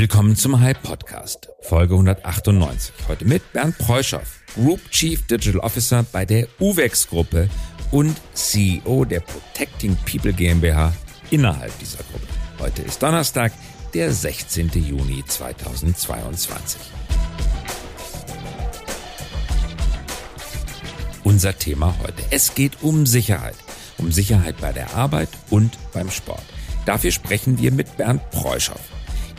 Willkommen zum Hype Podcast, Folge 198. Heute mit Bernd Preuschow, Group Chief Digital Officer bei der UVEX Gruppe und CEO der Protecting People GmbH innerhalb dieser Gruppe. Heute ist Donnerstag, der 16. Juni 2022. Unser Thema heute. Es geht um Sicherheit. Um Sicherheit bei der Arbeit und beim Sport. Dafür sprechen wir mit Bernd Preuschow.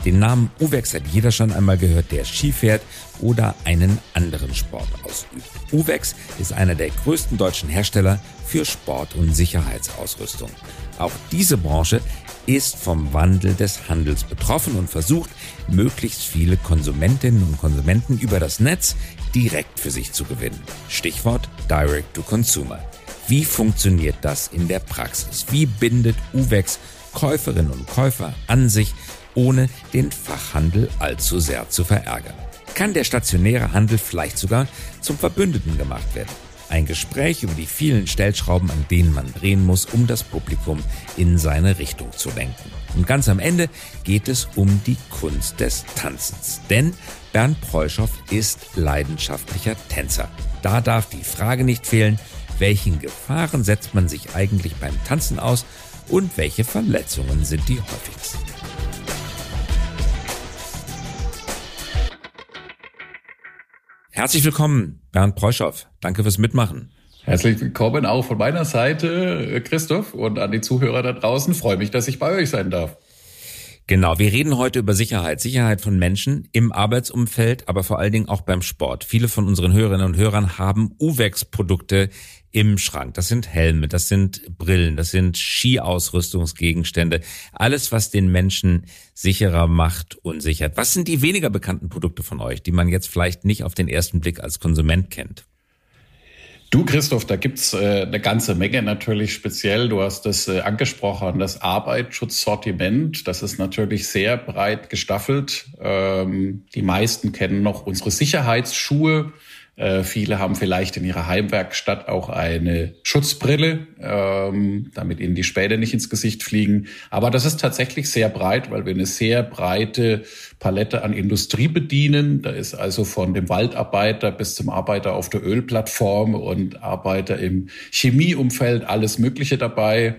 Den Namen Uwex hat jeder schon einmal gehört, der Ski fährt oder einen anderen Sport ausübt. Uwex ist einer der größten deutschen Hersteller für Sport- und Sicherheitsausrüstung. Auch diese Branche ist vom Wandel des Handels betroffen und versucht, möglichst viele Konsumentinnen und Konsumenten über das Netz direkt für sich zu gewinnen. Stichwort Direct to Consumer. Wie funktioniert das in der Praxis? Wie bindet Uwex Käuferinnen und Käufer an sich ohne den Fachhandel allzu sehr zu verärgern. Kann der stationäre Handel vielleicht sogar zum Verbündeten gemacht werden? Ein Gespräch über die vielen Stellschrauben, an denen man drehen muss, um das Publikum in seine Richtung zu lenken. Und ganz am Ende geht es um die Kunst des Tanzens. Denn Bernd Preuschow ist leidenschaftlicher Tänzer. Da darf die Frage nicht fehlen, welchen Gefahren setzt man sich eigentlich beim Tanzen aus und welche Verletzungen sind die häufigsten. Herzlich willkommen, Bernd Preuschow. Danke fürs Mitmachen. Herzlich willkommen auch von meiner Seite, Christoph, und an die Zuhörer da draußen. Freue mich, dass ich bei euch sein darf. Genau, wir reden heute über Sicherheit. Sicherheit von Menschen im Arbeitsumfeld, aber vor allen Dingen auch beim Sport. Viele von unseren Hörerinnen und Hörern haben UVEX-Produkte im Schrank. Das sind Helme, das sind Brillen, das sind Skiausrüstungsgegenstände. Alles, was den Menschen sicherer macht und sichert. Was sind die weniger bekannten Produkte von euch, die man jetzt vielleicht nicht auf den ersten Blick als Konsument kennt? Du, Christoph, da gibt's äh, eine ganze Menge natürlich speziell. Du hast das äh, angesprochen, das Arbeitsschutzsortiment. Das ist natürlich sehr breit gestaffelt. Ähm, die meisten kennen noch unsere Sicherheitsschuhe. Äh, viele haben vielleicht in ihrer Heimwerkstatt auch eine Schutzbrille, ähm, damit ihnen die Späne nicht ins Gesicht fliegen. Aber das ist tatsächlich sehr breit, weil wir eine sehr breite Palette an Industrie bedienen. Da ist also von dem Waldarbeiter bis zum Arbeiter auf der Ölplattform und Arbeiter im Chemieumfeld alles Mögliche dabei.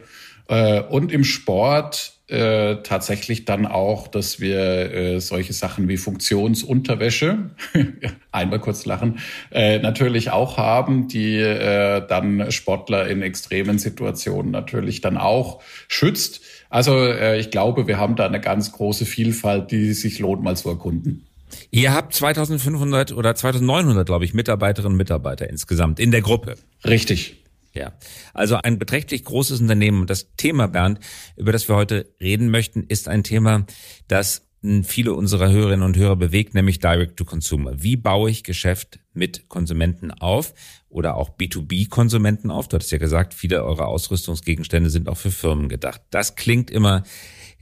Äh, und im Sport äh, tatsächlich dann auch, dass wir äh, solche Sachen wie Funktionsunterwäsche, einmal kurz lachen, äh, natürlich auch haben, die äh, dann Sportler in extremen Situationen natürlich dann auch schützt. Also äh, ich glaube, wir haben da eine ganz große Vielfalt, die sich lohnt, mal zu erkunden. Ihr habt 2500 oder 2900, glaube ich, Mitarbeiterinnen und Mitarbeiter insgesamt in der Gruppe. Richtig. Ja, also ein beträchtlich großes Unternehmen. Das Thema, Bernd, über das wir heute reden möchten, ist ein Thema, das viele unserer Hörerinnen und Hörer bewegt, nämlich Direct to Consumer. Wie baue ich Geschäft mit Konsumenten auf oder auch B2B-Konsumenten auf? Du hattest ja gesagt, viele eurer Ausrüstungsgegenstände sind auch für Firmen gedacht. Das klingt immer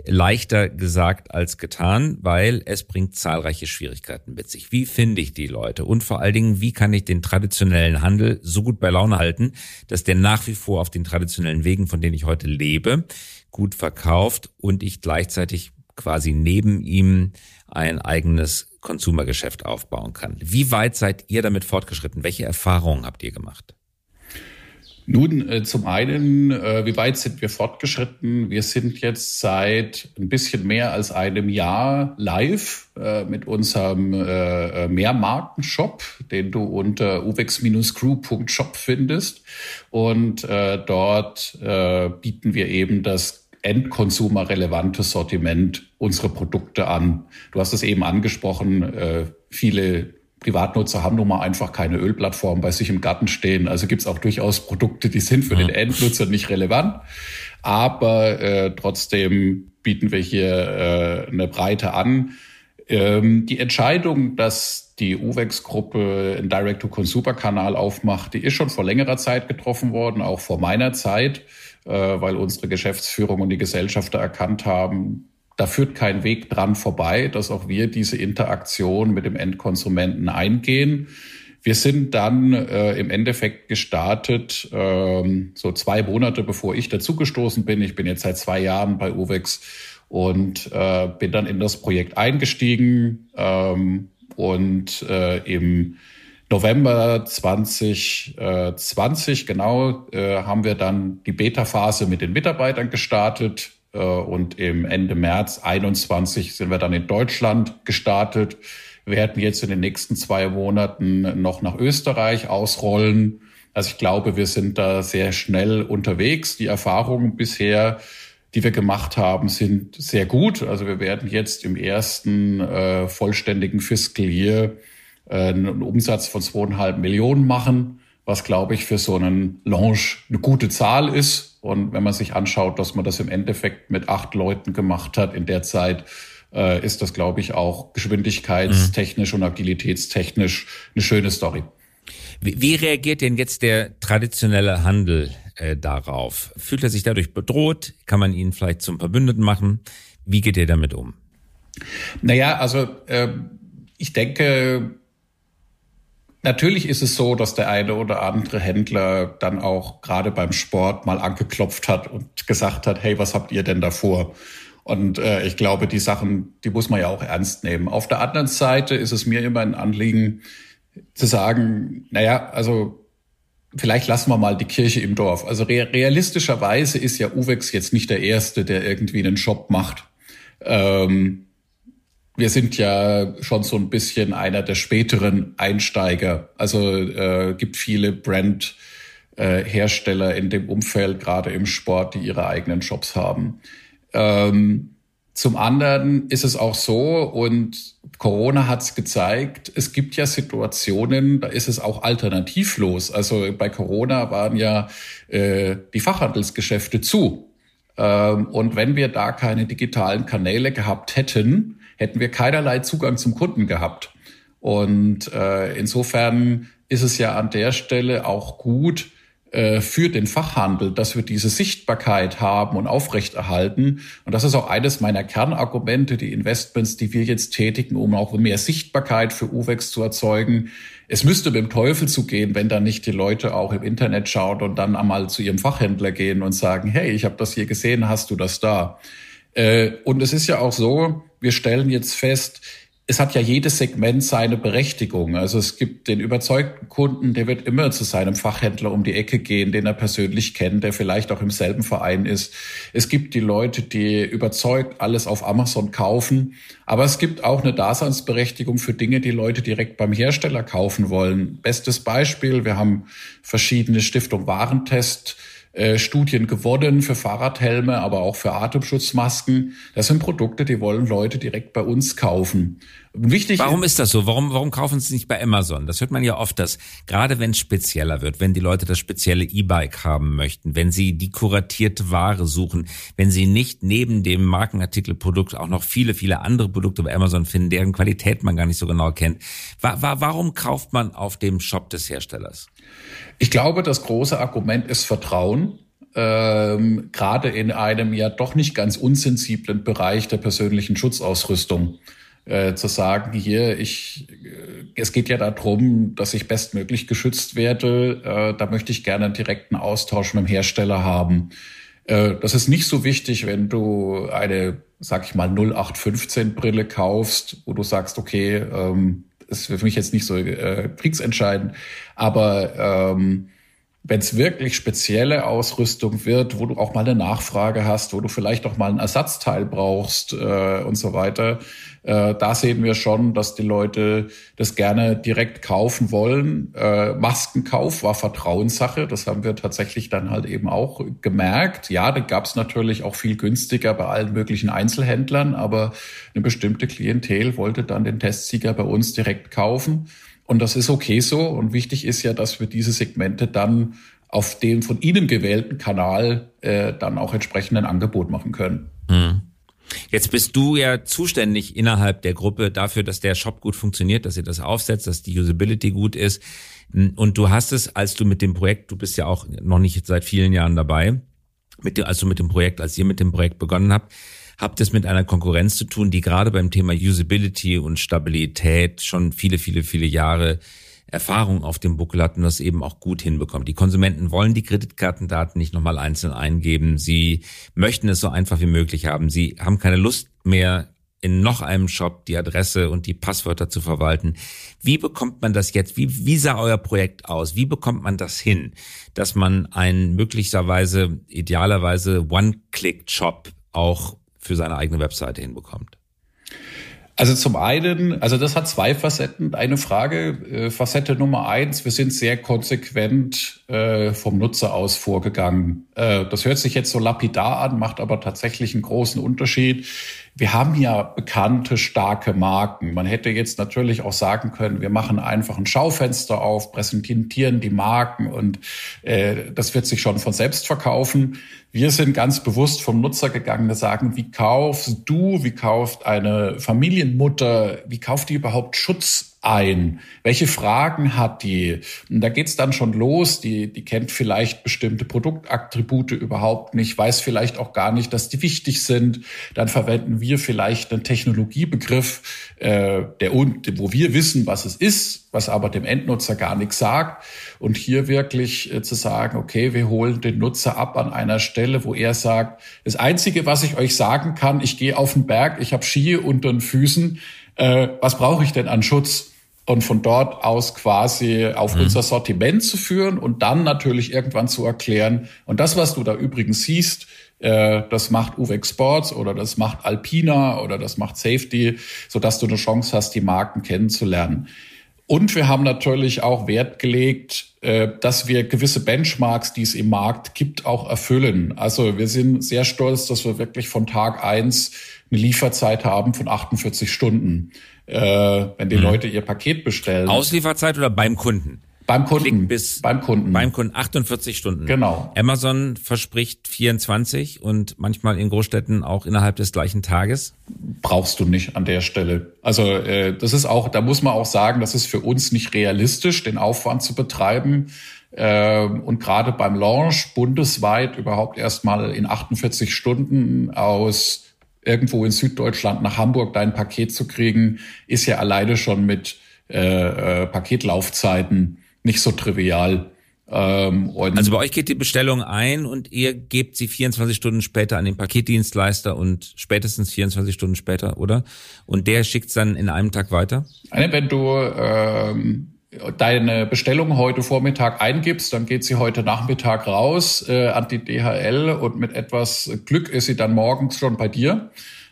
leichter gesagt als getan, weil es bringt zahlreiche Schwierigkeiten mit sich. Wie finde ich die Leute? Und vor allen Dingen, wie kann ich den traditionellen Handel so gut bei Laune halten, dass der nach wie vor auf den traditionellen Wegen, von denen ich heute lebe, gut verkauft und ich gleichzeitig quasi neben ihm ein eigenes Konsumergeschäft aufbauen kann. Wie weit seid ihr damit fortgeschritten? Welche Erfahrungen habt ihr gemacht? Nun, äh, zum einen, äh, wie weit sind wir fortgeschritten? Wir sind jetzt seit ein bisschen mehr als einem Jahr live äh, mit unserem äh, äh Mehrmarkenshop, den du unter uvex-crew.shop findest. Und äh, dort äh, bieten wir eben das Endkonsumer-relevante Sortiment unsere Produkte an. Du hast es eben angesprochen, viele Privatnutzer haben nun mal einfach keine Ölplattform bei sich im Garten stehen. Also gibt es auch durchaus Produkte, die sind für den Endnutzer nicht relevant. Aber äh, trotzdem bieten wir hier äh, eine Breite an. Ähm, die Entscheidung, dass die UVEX-Gruppe einen Direct-to-Consumer-Kanal aufmacht, die ist schon vor längerer Zeit getroffen worden, auch vor meiner Zeit, äh, weil unsere Geschäftsführung und die Gesellschafter erkannt haben, da führt kein Weg dran vorbei, dass auch wir diese Interaktion mit dem Endkonsumenten eingehen. Wir sind dann äh, im Endeffekt gestartet, ähm, so zwei Monate bevor ich dazugestoßen bin. Ich bin jetzt seit zwei Jahren bei UVEX und äh, bin dann in das Projekt eingestiegen ähm, und äh, im November 2020 genau äh, haben wir dann die Beta-Phase mit den Mitarbeitern gestartet äh, und im Ende März 21 sind wir dann in Deutschland gestartet. Werden jetzt in den nächsten zwei Monaten noch nach Österreich ausrollen. Also ich glaube, wir sind da sehr schnell unterwegs. Die Erfahrungen bisher die wir gemacht haben, sind sehr gut. Also wir werden jetzt im ersten äh, vollständigen Fiscal Year äh, einen Umsatz von zweieinhalb Millionen machen, was glaube ich für so einen Launch eine gute Zahl ist. Und wenn man sich anschaut, dass man das im Endeffekt mit acht Leuten gemacht hat in der Zeit, äh, ist das glaube ich auch geschwindigkeitstechnisch mhm. und agilitätstechnisch eine schöne Story. Wie, wie reagiert denn jetzt der traditionelle Handel äh, darauf? Fühlt er sich dadurch bedroht? Kann man ihn vielleicht zum Verbündeten machen? Wie geht ihr damit um? Naja, also äh, ich denke, Natürlich ist es so, dass der eine oder andere Händler dann auch gerade beim Sport mal angeklopft hat und gesagt hat, hey, was habt ihr denn davor? Und äh, ich glaube, die Sachen, die muss man ja auch ernst nehmen. Auf der anderen Seite ist es mir immer ein Anliegen zu sagen, naja, also vielleicht lassen wir mal die Kirche im Dorf. Also realistischerweise ist ja Uwex jetzt nicht der Erste, der irgendwie einen Shop macht. Ähm, wir sind ja schon so ein bisschen einer der späteren Einsteiger. Also äh, gibt viele Brand-Hersteller äh, in dem Umfeld, gerade im Sport, die ihre eigenen Shops haben. Ähm, zum anderen ist es auch so, und Corona hat es gezeigt, es gibt ja Situationen, da ist es auch alternativlos. Also bei Corona waren ja äh, die Fachhandelsgeschäfte zu. Ähm, und wenn wir da keine digitalen Kanäle gehabt hätten, hätten wir keinerlei Zugang zum Kunden gehabt. Und äh, insofern ist es ja an der Stelle auch gut, äh, für den Fachhandel, dass wir diese Sichtbarkeit haben und aufrechterhalten. Und das ist auch eines meiner Kernargumente, die Investments, die wir jetzt tätigen, um auch mehr Sichtbarkeit für UVEX zu erzeugen. Es müsste mit dem Teufel zugehen, wenn dann nicht die Leute auch im Internet schauen und dann einmal zu ihrem Fachhändler gehen und sagen, hey, ich habe das hier gesehen, hast du das da? Äh, und es ist ja auch so, wir stellen jetzt fest, es hat ja jedes Segment seine Berechtigung. Also es gibt den überzeugten Kunden, der wird immer zu seinem Fachhändler um die Ecke gehen, den er persönlich kennt, der vielleicht auch im selben Verein ist. Es gibt die Leute, die überzeugt alles auf Amazon kaufen. Aber es gibt auch eine Daseinsberechtigung für Dinge, die Leute direkt beim Hersteller kaufen wollen. Bestes Beispiel, wir haben verschiedene Stiftung Warentest Studien gewonnen für Fahrradhelme, aber auch für Atemschutzmasken. Das sind Produkte, die wollen Leute direkt bei uns kaufen. Wichtig. Warum ist das so? Warum, warum kaufen sie nicht bei Amazon? Das hört man ja oft, dass gerade wenn es spezieller wird, wenn die Leute das spezielle E-Bike haben möchten, wenn sie die kuratierte Ware suchen, wenn sie nicht neben dem Markenartikelprodukt auch noch viele, viele andere Produkte bei Amazon finden, deren Qualität man gar nicht so genau kennt. Wa wa warum kauft man auf dem Shop des Herstellers? Ich glaube, das große Argument ist Vertrauen. Ähm, gerade in einem ja doch nicht ganz unsensiblen Bereich der persönlichen Schutzausrüstung. Äh, zu sagen, hier, ich, äh, es geht ja darum, dass ich bestmöglich geschützt werde. Äh, da möchte ich gerne einen direkten Austausch mit dem Hersteller haben. Äh, das ist nicht so wichtig, wenn du eine, sag ich mal, 0815 Brille kaufst, wo du sagst, okay, ähm, ist für mich jetzt nicht so äh, kriegsentscheidend, aber ähm, wenn es wirklich spezielle Ausrüstung wird, wo du auch mal eine Nachfrage hast, wo du vielleicht auch mal ein Ersatzteil brauchst äh, und so weiter, äh, da sehen wir schon, dass die Leute das gerne direkt kaufen wollen. Äh, Maskenkauf war Vertrauenssache, das haben wir tatsächlich dann halt eben auch gemerkt. Ja, da gab es natürlich auch viel günstiger bei allen möglichen Einzelhändlern, aber eine bestimmte Klientel wollte dann den Testsieger bei uns direkt kaufen. Und das ist okay so. Und wichtig ist ja, dass wir diese Segmente dann auf dem von Ihnen gewählten Kanal äh, dann auch entsprechend ein Angebot machen können. Hm. Jetzt bist du ja zuständig innerhalb der Gruppe dafür, dass der Shop gut funktioniert, dass ihr das aufsetzt, dass die Usability gut ist. Und du hast es, als du mit dem Projekt, du bist ja auch noch nicht seit vielen Jahren dabei, mit dem, als du mit dem Projekt, als ihr mit dem Projekt begonnen habt, habt es mit einer Konkurrenz zu tun, die gerade beim Thema Usability und Stabilität schon viele, viele, viele Jahre Erfahrung auf dem Buckel hat und das eben auch gut hinbekommt. Die Konsumenten wollen die Kreditkartendaten nicht nochmal einzeln eingeben. Sie möchten es so einfach wie möglich haben. Sie haben keine Lust mehr, in noch einem Shop die Adresse und die Passwörter zu verwalten. Wie bekommt man das jetzt? Wie, wie sah euer Projekt aus? Wie bekommt man das hin, dass man einen möglicherweise, idealerweise One-Click-Shop auch für seine eigene Webseite hinbekommt? Also zum einen, also das hat zwei Facetten. Eine Frage, äh, Facette Nummer eins, wir sind sehr konsequent äh, vom Nutzer aus vorgegangen. Äh, das hört sich jetzt so lapidar an, macht aber tatsächlich einen großen Unterschied. Wir haben ja bekannte, starke Marken. Man hätte jetzt natürlich auch sagen können, wir machen einfach ein Schaufenster auf, präsentieren die Marken und äh, das wird sich schon von selbst verkaufen. Wir sind ganz bewusst vom Nutzer gegangen, wir sagen, wie kaufst du, wie kauft eine Familienmutter, wie kauft die überhaupt Schutz ein? Welche Fragen hat die? Und da geht's dann schon los. Die, die kennt vielleicht bestimmte Produktattribute überhaupt nicht, weiß vielleicht auch gar nicht, dass die wichtig sind. Dann verwenden wir vielleicht einen Technologiebegriff, äh, der, wo wir wissen, was es ist, was aber dem Endnutzer gar nichts sagt. Und hier wirklich äh, zu sagen, okay, wir holen den Nutzer ab an einer Stelle, wo er sagt, das Einzige, was ich euch sagen kann, ich gehe auf den Berg, ich habe Ski unter den Füßen, äh, was brauche ich denn an Schutz? Und von dort aus quasi auf mhm. unser Sortiment zu führen und dann natürlich irgendwann zu erklären. Und das, was du da übrigens siehst, äh, das macht Uvex Sports oder das macht Alpina oder das macht Safety, so dass du eine Chance hast, die Marken kennenzulernen. Und wir haben natürlich auch Wert gelegt, äh, dass wir gewisse Benchmarks, die es im Markt gibt, auch erfüllen. Also wir sind sehr stolz, dass wir wirklich von Tag eins eine Lieferzeit haben von 48 Stunden äh, wenn die mhm. Leute ihr Paket bestellen. Auslieferzeit oder beim Kunden? Beim Kunden. bis beim Kunden. Beim Kunden 48 Stunden. Genau. Amazon verspricht 24 und manchmal in Großstädten auch innerhalb des gleichen Tages. Brauchst du nicht an der Stelle. Also äh, das ist auch, da muss man auch sagen, das ist für uns nicht realistisch, den Aufwand zu betreiben. Äh, und gerade beim Launch bundesweit überhaupt erstmal in 48 Stunden aus irgendwo in Süddeutschland nach Hamburg dein Paket zu kriegen, ist ja alleine schon mit äh, äh, Paketlaufzeiten nicht so trivial. Ähm, also bei euch geht die Bestellung ein und ihr gebt sie 24 Stunden später an den Paketdienstleister und spätestens 24 Stunden später, oder? Und der schickt es dann in einem Tag weiter? Wenn du ähm, deine Bestellung heute Vormittag eingibst, dann geht sie heute Nachmittag raus äh, an die DHL und mit etwas Glück ist sie dann morgens schon bei dir.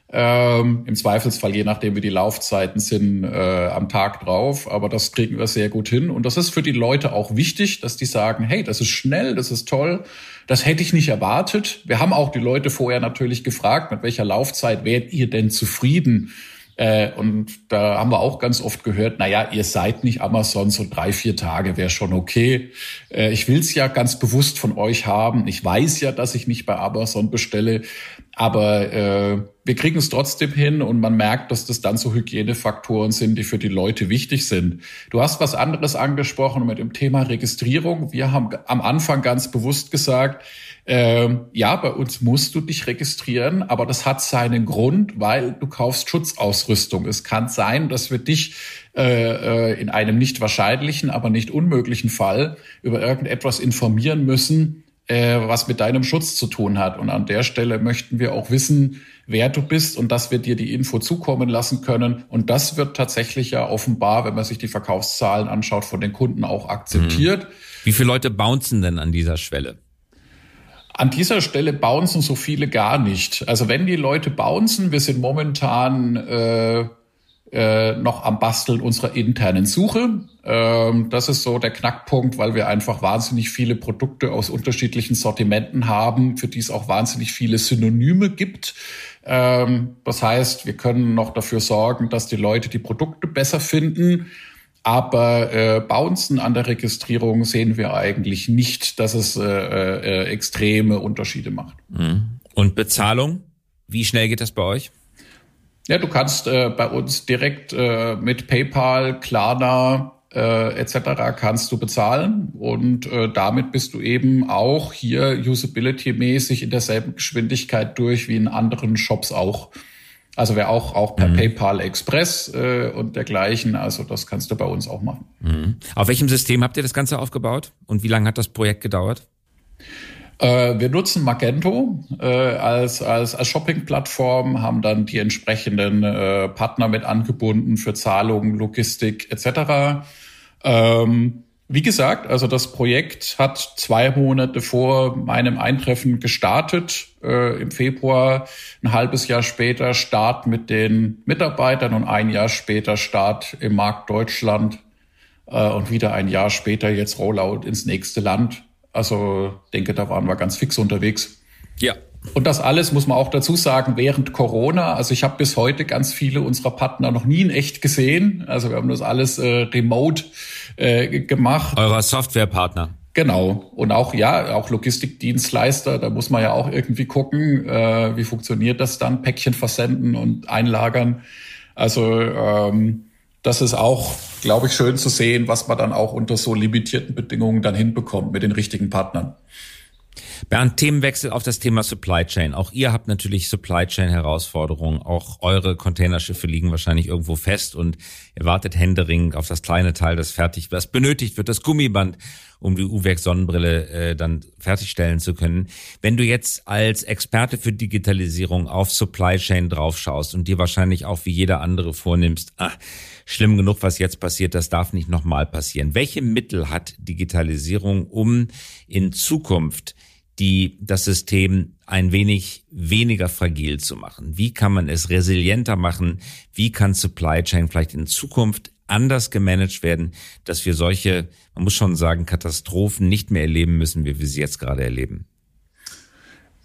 Ähm, Im Zweifelsfall, je nachdem wie die Laufzeiten sind, äh, am Tag drauf. Aber das kriegen wir sehr gut hin. Und das ist für die Leute auch wichtig, dass die sagen, hey, das ist schnell, das ist toll. Das hätte ich nicht erwartet. Wir haben auch die Leute vorher natürlich gefragt, mit welcher Laufzeit wärt ihr denn zufrieden? Äh, und da haben wir auch ganz oft gehört, na ja, ihr seid nicht Amazon, so drei, vier Tage wäre schon okay. Äh, ich will es ja ganz bewusst von euch haben. Ich weiß ja, dass ich nicht bei Amazon bestelle, aber äh, wir kriegen es trotzdem hin und man merkt, dass das dann so Hygienefaktoren sind, die für die Leute wichtig sind. Du hast was anderes angesprochen mit dem Thema Registrierung. Wir haben am Anfang ganz bewusst gesagt, ähm, ja, bei uns musst du dich registrieren, aber das hat seinen Grund, weil du kaufst Schutzausrüstung. Es kann sein, dass wir dich äh, äh, in einem nicht wahrscheinlichen, aber nicht unmöglichen Fall über irgendetwas informieren müssen, äh, was mit deinem Schutz zu tun hat. Und an der Stelle möchten wir auch wissen, wer du bist und dass wir dir die Info zukommen lassen können. Und das wird tatsächlich ja offenbar, wenn man sich die Verkaufszahlen anschaut, von den Kunden auch akzeptiert. Mhm. Wie viele Leute bouncen denn an dieser Schwelle? An dieser Stelle bouncen so viele gar nicht. Also wenn die Leute bouncen, wir sind momentan äh, äh, noch am Basteln unserer internen Suche. Ähm, das ist so der Knackpunkt, weil wir einfach wahnsinnig viele Produkte aus unterschiedlichen Sortimenten haben, für die es auch wahnsinnig viele Synonyme gibt. Ähm, das heißt, wir können noch dafür sorgen, dass die Leute die Produkte besser finden. Aber äh, Bouncen an der Registrierung sehen wir eigentlich nicht, dass es äh, äh, extreme Unterschiede macht. Mhm. Und Bezahlung? Wie schnell geht das bei euch? Ja, du kannst äh, bei uns direkt äh, mit PayPal, Klarna äh, etc. kannst du bezahlen und äh, damit bist du eben auch hier usability-mäßig in derselben Geschwindigkeit durch wie in anderen Shops auch. Also wäre auch, auch per mhm. PayPal Express äh, und dergleichen. Also das kannst du bei uns auch machen. Mhm. Auf welchem System habt ihr das Ganze aufgebaut? Und wie lange hat das Projekt gedauert? Äh, wir nutzen Magento äh, als, als, als Shopping-Plattform, haben dann die entsprechenden äh, Partner mit angebunden für Zahlungen, Logistik etc. Ähm, wie gesagt, also das Projekt hat zwei Monate vor meinem Eintreffen gestartet, äh, im Februar, ein halbes Jahr später Start mit den Mitarbeitern und ein Jahr später Start im Markt Deutschland äh, und wieder ein Jahr später jetzt Rollout ins nächste Land. Also denke, da waren wir ganz fix unterwegs. Ja, und das alles muss man auch dazu sagen, während Corona. Also ich habe bis heute ganz viele unserer Partner noch nie in echt gesehen. Also wir haben das alles äh, remote äh, gemacht. Eurer Softwarepartner. Genau. Und auch, ja, auch Logistikdienstleister, da muss man ja auch irgendwie gucken, äh, wie funktioniert das dann, Päckchen versenden und einlagern. Also ähm, das ist auch, glaube ich, schön zu sehen, was man dann auch unter so limitierten Bedingungen dann hinbekommt mit den richtigen Partnern. Bernd, Themenwechsel auf das Thema Supply Chain. Auch ihr habt natürlich Supply Chain Herausforderungen. Auch eure Containerschiffe liegen wahrscheinlich irgendwo fest und ihr wartet händering auf das kleine Teil, das fertig, was benötigt wird, das Gummiband, um die Uwerk Sonnenbrille äh, dann fertigstellen zu können. Wenn du jetzt als Experte für Digitalisierung auf Supply Chain draufschaust und dir wahrscheinlich auch wie jeder andere vornimmst, ah, schlimm genug, was jetzt passiert, das darf nicht nochmal passieren. Welche Mittel hat Digitalisierung, um in Zukunft die das System ein wenig weniger fragil zu machen? Wie kann man es resilienter machen? Wie kann Supply Chain vielleicht in Zukunft anders gemanagt werden, dass wir solche, man muss schon sagen, Katastrophen nicht mehr erleben müssen, wie wir sie jetzt gerade erleben?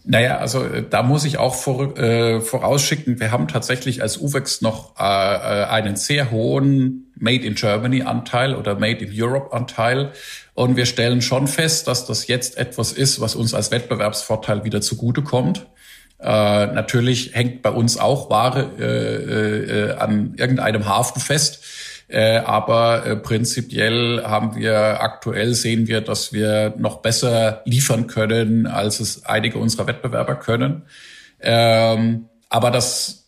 Naja, also äh, da muss ich auch vor, äh, vorausschicken, wir haben tatsächlich als UVEX noch äh, äh, einen sehr hohen Made in Germany Anteil oder Made in Europe Anteil. Und wir stellen schon fest, dass das jetzt etwas ist, was uns als Wettbewerbsvorteil wieder zugutekommt. Äh, natürlich hängt bei uns auch Ware äh, äh, an irgendeinem Hafen fest. Äh, aber äh, prinzipiell haben wir aktuell sehen wir, dass wir noch besser liefern können, als es einige unserer Wettbewerber können. Ähm, aber das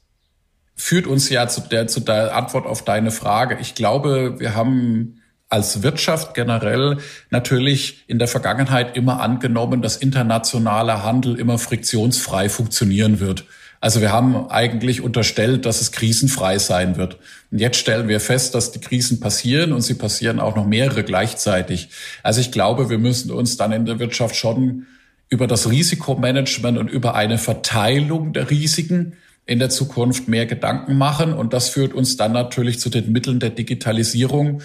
führt uns ja zu der, zu der Antwort auf deine Frage. Ich glaube, wir haben als Wirtschaft generell natürlich in der Vergangenheit immer angenommen, dass internationaler Handel immer friktionsfrei funktionieren wird. Also wir haben eigentlich unterstellt, dass es krisenfrei sein wird. Und jetzt stellen wir fest, dass die Krisen passieren und sie passieren auch noch mehrere gleichzeitig. Also ich glaube, wir müssen uns dann in der Wirtschaft schon über das Risikomanagement und über eine Verteilung der Risiken in der Zukunft mehr Gedanken machen. Und das führt uns dann natürlich zu den Mitteln der Digitalisierung,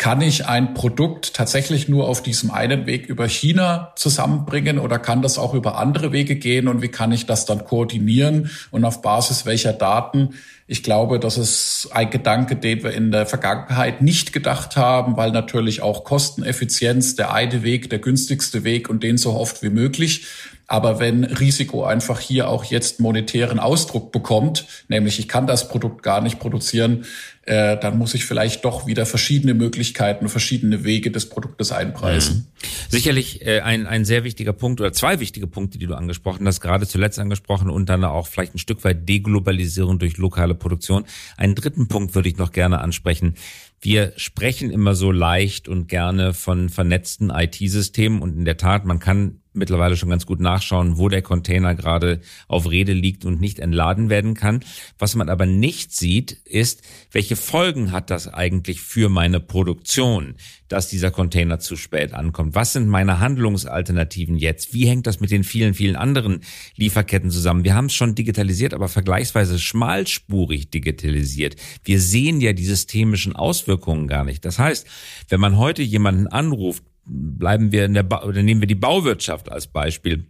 kann ich ein Produkt tatsächlich nur auf diesem einen Weg über China zusammenbringen oder kann das auch über andere Wege gehen und wie kann ich das dann koordinieren und auf Basis welcher Daten? Ich glaube, das ist ein Gedanke, den wir in der Vergangenheit nicht gedacht haben, weil natürlich auch Kosteneffizienz der eine Weg, der günstigste Weg und den so oft wie möglich. Aber wenn Risiko einfach hier auch jetzt monetären Ausdruck bekommt, nämlich ich kann das Produkt gar nicht produzieren, äh, dann muss ich vielleicht doch wieder verschiedene Möglichkeiten, verschiedene Wege des Produktes einpreisen. Mhm. Sicherlich äh, ein, ein sehr wichtiger Punkt oder zwei wichtige Punkte, die du angesprochen hast, gerade zuletzt angesprochen und dann auch vielleicht ein Stück weit Deglobalisierung durch lokale Produktion. Einen dritten Punkt würde ich noch gerne ansprechen. Wir sprechen immer so leicht und gerne von vernetzten IT-Systemen und in der Tat, man kann mittlerweile schon ganz gut nachschauen, wo der Container gerade auf Rede liegt und nicht entladen werden kann. Was man aber nicht sieht, ist, welche Folgen hat das eigentlich für meine Produktion, dass dieser Container zu spät ankommt? Was sind meine Handlungsalternativen jetzt? Wie hängt das mit den vielen, vielen anderen Lieferketten zusammen? Wir haben es schon digitalisiert, aber vergleichsweise schmalspurig digitalisiert. Wir sehen ja die systemischen Auswirkungen gar nicht. Das heißt, wenn man heute jemanden anruft, bleiben wir in der ba oder nehmen wir die Bauwirtschaft als Beispiel.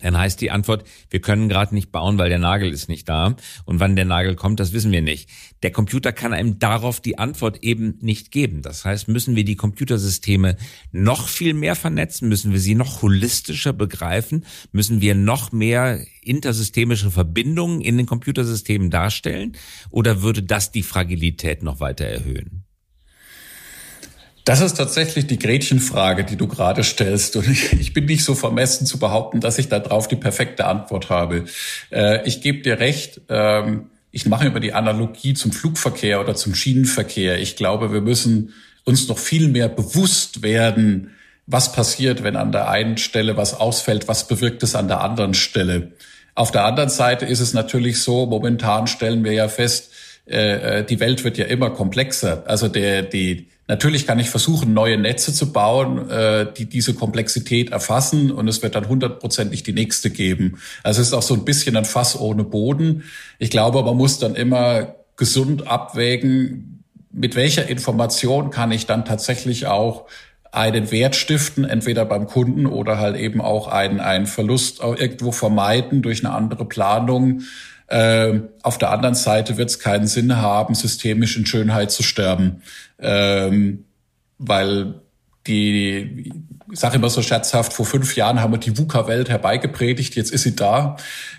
Dann heißt die Antwort, wir können gerade nicht bauen, weil der Nagel ist nicht da. Und wann der Nagel kommt, das wissen wir nicht. Der Computer kann einem darauf die Antwort eben nicht geben. Das heißt, müssen wir die Computersysteme noch viel mehr vernetzen, müssen wir sie noch holistischer begreifen, müssen wir noch mehr intersystemische Verbindungen in den Computersystemen darstellen? Oder würde das die Fragilität noch weiter erhöhen? Das ist tatsächlich die Gretchenfrage, die du gerade stellst. Und ich, bin nicht so vermessen zu behaupten, dass ich darauf die perfekte Antwort habe. Äh, ich gebe dir recht. Ähm, ich mache über die Analogie zum Flugverkehr oder zum Schienenverkehr. Ich glaube, wir müssen uns noch viel mehr bewusst werden, was passiert, wenn an der einen Stelle was ausfällt, was bewirkt es an der anderen Stelle. Auf der anderen Seite ist es natürlich so, momentan stellen wir ja fest, äh, äh die Welt wird ja immer komplexer. Also der, die, Natürlich kann ich versuchen, neue Netze zu bauen, äh, die diese Komplexität erfassen und es wird dann hundertprozentig die nächste geben. Also es ist auch so ein bisschen ein Fass ohne Boden. Ich glaube, man muss dann immer gesund abwägen, mit welcher Information kann ich dann tatsächlich auch einen Wert stiften, entweder beim Kunden oder halt eben auch einen, einen Verlust irgendwo vermeiden durch eine andere Planung. Ähm, auf der anderen Seite wird es keinen Sinn haben, systemisch in Schönheit zu sterben, ähm, weil die, ich sage immer so scherzhaft, vor fünf Jahren haben wir die VUCA-Welt herbeigepredigt, jetzt ist sie da.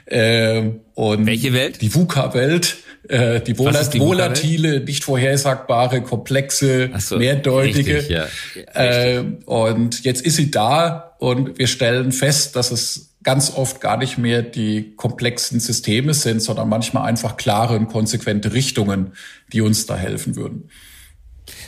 Ähm, und Welche Welt? Die VUCA-Welt. Äh, die, volat die volatile, nicht vorhersagbare, komplexe, so, mehrdeutige. Richtig, ja. Äh, und jetzt ist sie da und wir stellen fest, dass es ganz oft gar nicht mehr die komplexen Systeme sind, sondern manchmal einfach klare und konsequente Richtungen, die uns da helfen würden.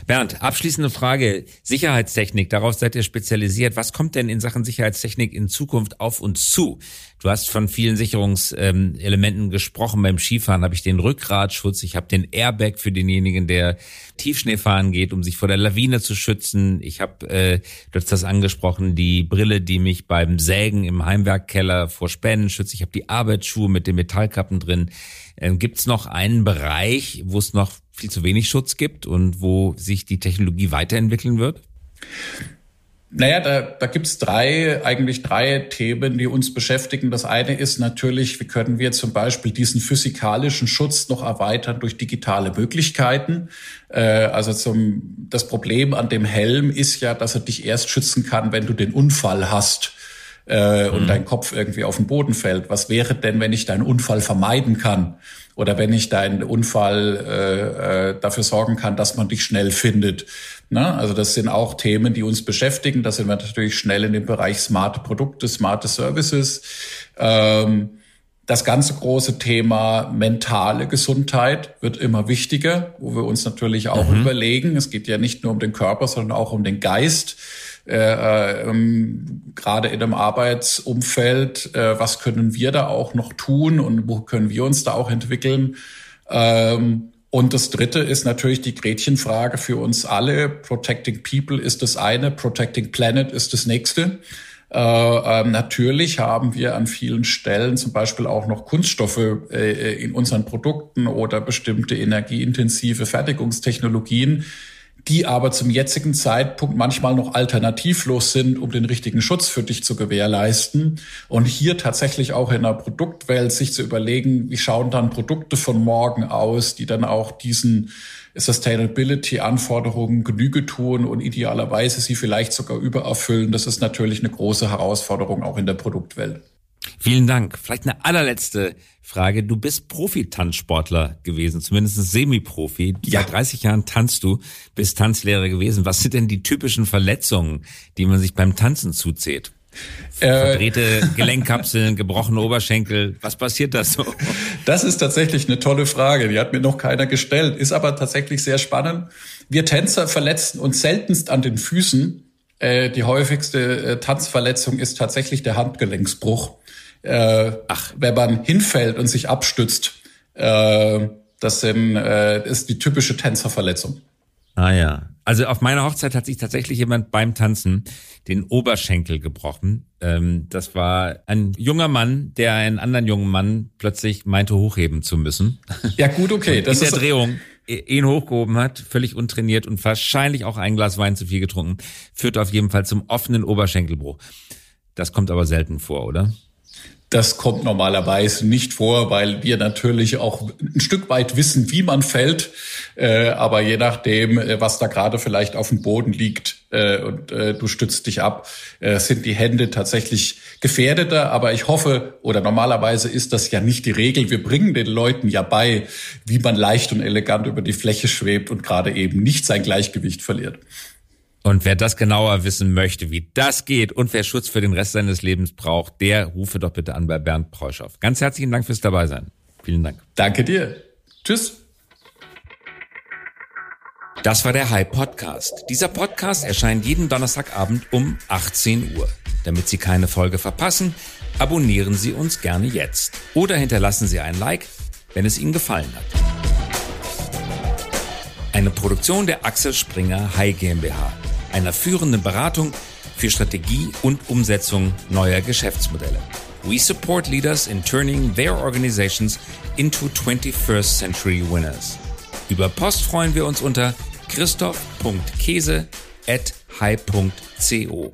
Bernd, abschließende Frage. Sicherheitstechnik, darauf seid ihr spezialisiert. Was kommt denn in Sachen Sicherheitstechnik in Zukunft auf uns zu? Du hast von vielen Sicherungselementen gesprochen. Beim Skifahren habe ich den Rückgratschutz, ich habe den Airbag für denjenigen, der Tiefschnee fahren geht, um sich vor der Lawine zu schützen. Ich habe, äh, du hast das angesprochen, die Brille, die mich beim Sägen im Heimwerkkeller vor Spänen schützt. Ich habe die Arbeitsschuhe mit den Metallkappen drin. Ähm, Gibt es noch einen Bereich, wo es noch viel zu wenig Schutz gibt und wo sich die Technologie weiterentwickeln wird? Naja, da, da gibt's drei, eigentlich drei Themen, die uns beschäftigen. Das eine ist natürlich, wie können wir zum Beispiel diesen physikalischen Schutz noch erweitern durch digitale Möglichkeiten. Äh, also zum, das Problem an dem Helm ist ja, dass er dich erst schützen kann, wenn du den Unfall hast äh, und mhm. dein Kopf irgendwie auf den Boden fällt. Was wäre denn, wenn ich deinen Unfall vermeiden kann? Oder wenn ich deinen Unfall äh, äh, dafür sorgen kann, dass man dich schnell findet. Ne? Also das sind auch Themen, die uns beschäftigen. Da sind wir natürlich schnell in dem Bereich smarte Produkte, smarte Services. Ähm, das ganze große Thema mentale Gesundheit wird immer wichtiger, wo wir uns natürlich auch mhm. überlegen. Es geht ja nicht nur um den Körper, sondern auch um den Geist äh, ähm, gerade in einem Arbeitsumfeld, äh, was können wir da auch noch tun und wo können wir uns da auch entwickeln. Ähm, und das Dritte ist natürlich die Gretchenfrage für uns alle. Protecting People ist das eine, Protecting Planet ist das nächste. Äh, ähm, natürlich haben wir an vielen Stellen zum Beispiel auch noch Kunststoffe äh, in unseren Produkten oder bestimmte energieintensive Fertigungstechnologien, die aber zum jetzigen Zeitpunkt manchmal noch alternativlos sind, um den richtigen Schutz für dich zu gewährleisten. Und hier tatsächlich auch in der Produktwelt sich zu überlegen, wie schauen dann Produkte von morgen aus, die dann auch diesen Sustainability-Anforderungen Genüge tun und idealerweise sie vielleicht sogar übererfüllen. Das ist natürlich eine große Herausforderung auch in der Produktwelt. Vielen Dank. Vielleicht eine allerletzte Frage. Du bist Profi-Tanzsportler gewesen, zumindest Semi-Profi. Ja. Seit 30 Jahren tanzt du, bist Tanzlehrer gewesen. Was sind denn die typischen Verletzungen, die man sich beim Tanzen zuzieht? Äh, Verdrehte Gelenkkapseln, gebrochene Oberschenkel. Was passiert da so? Das ist tatsächlich eine tolle Frage. Die hat mir noch keiner gestellt. Ist aber tatsächlich sehr spannend. Wir Tänzer verletzen uns seltenst an den Füßen. Äh, die häufigste äh, Tanzverletzung ist tatsächlich der Handgelenksbruch äh, Ach. wenn man hinfällt und sich abstützt. Äh, das sind, äh, ist die typische Tänzerverletzung. Ah ja. Also auf meiner Hochzeit hat sich tatsächlich jemand beim Tanzen den Oberschenkel gebrochen. Ähm, das war ein junger Mann, der einen anderen jungen Mann plötzlich meinte, hochheben zu müssen. Ja gut, okay. das in der Drehung ihn hochgehoben hat, völlig untrainiert und wahrscheinlich auch ein Glas Wein zu viel getrunken, führt auf jeden Fall zum offenen Oberschenkelbruch. Das kommt aber selten vor, oder? Das kommt normalerweise nicht vor, weil wir natürlich auch ein Stück weit wissen, wie man fällt. Äh, aber je nachdem, äh, was da gerade vielleicht auf dem Boden liegt äh, und äh, du stützt dich ab, äh, sind die Hände tatsächlich gefährdeter. Aber ich hoffe, oder normalerweise ist das ja nicht die Regel. Wir bringen den Leuten ja bei, wie man leicht und elegant über die Fläche schwebt und gerade eben nicht sein Gleichgewicht verliert. Und wer das genauer wissen möchte, wie das geht und wer Schutz für den Rest seines Lebens braucht, der rufe doch bitte an bei Bernd Preuschow. Ganz herzlichen Dank fürs Dabeisein. Vielen Dank. Danke dir. Tschüss. Das war der High Podcast. Dieser Podcast erscheint jeden Donnerstagabend um 18 Uhr. Damit Sie keine Folge verpassen, abonnieren Sie uns gerne jetzt oder hinterlassen Sie ein Like, wenn es Ihnen gefallen hat. Eine Produktion der Axel Springer High GmbH, einer führenden Beratung für Strategie und Umsetzung neuer Geschäftsmodelle. We support leaders in turning their organizations into 21st century winners. Über Post freuen wir uns unter christoph.käse at high.co.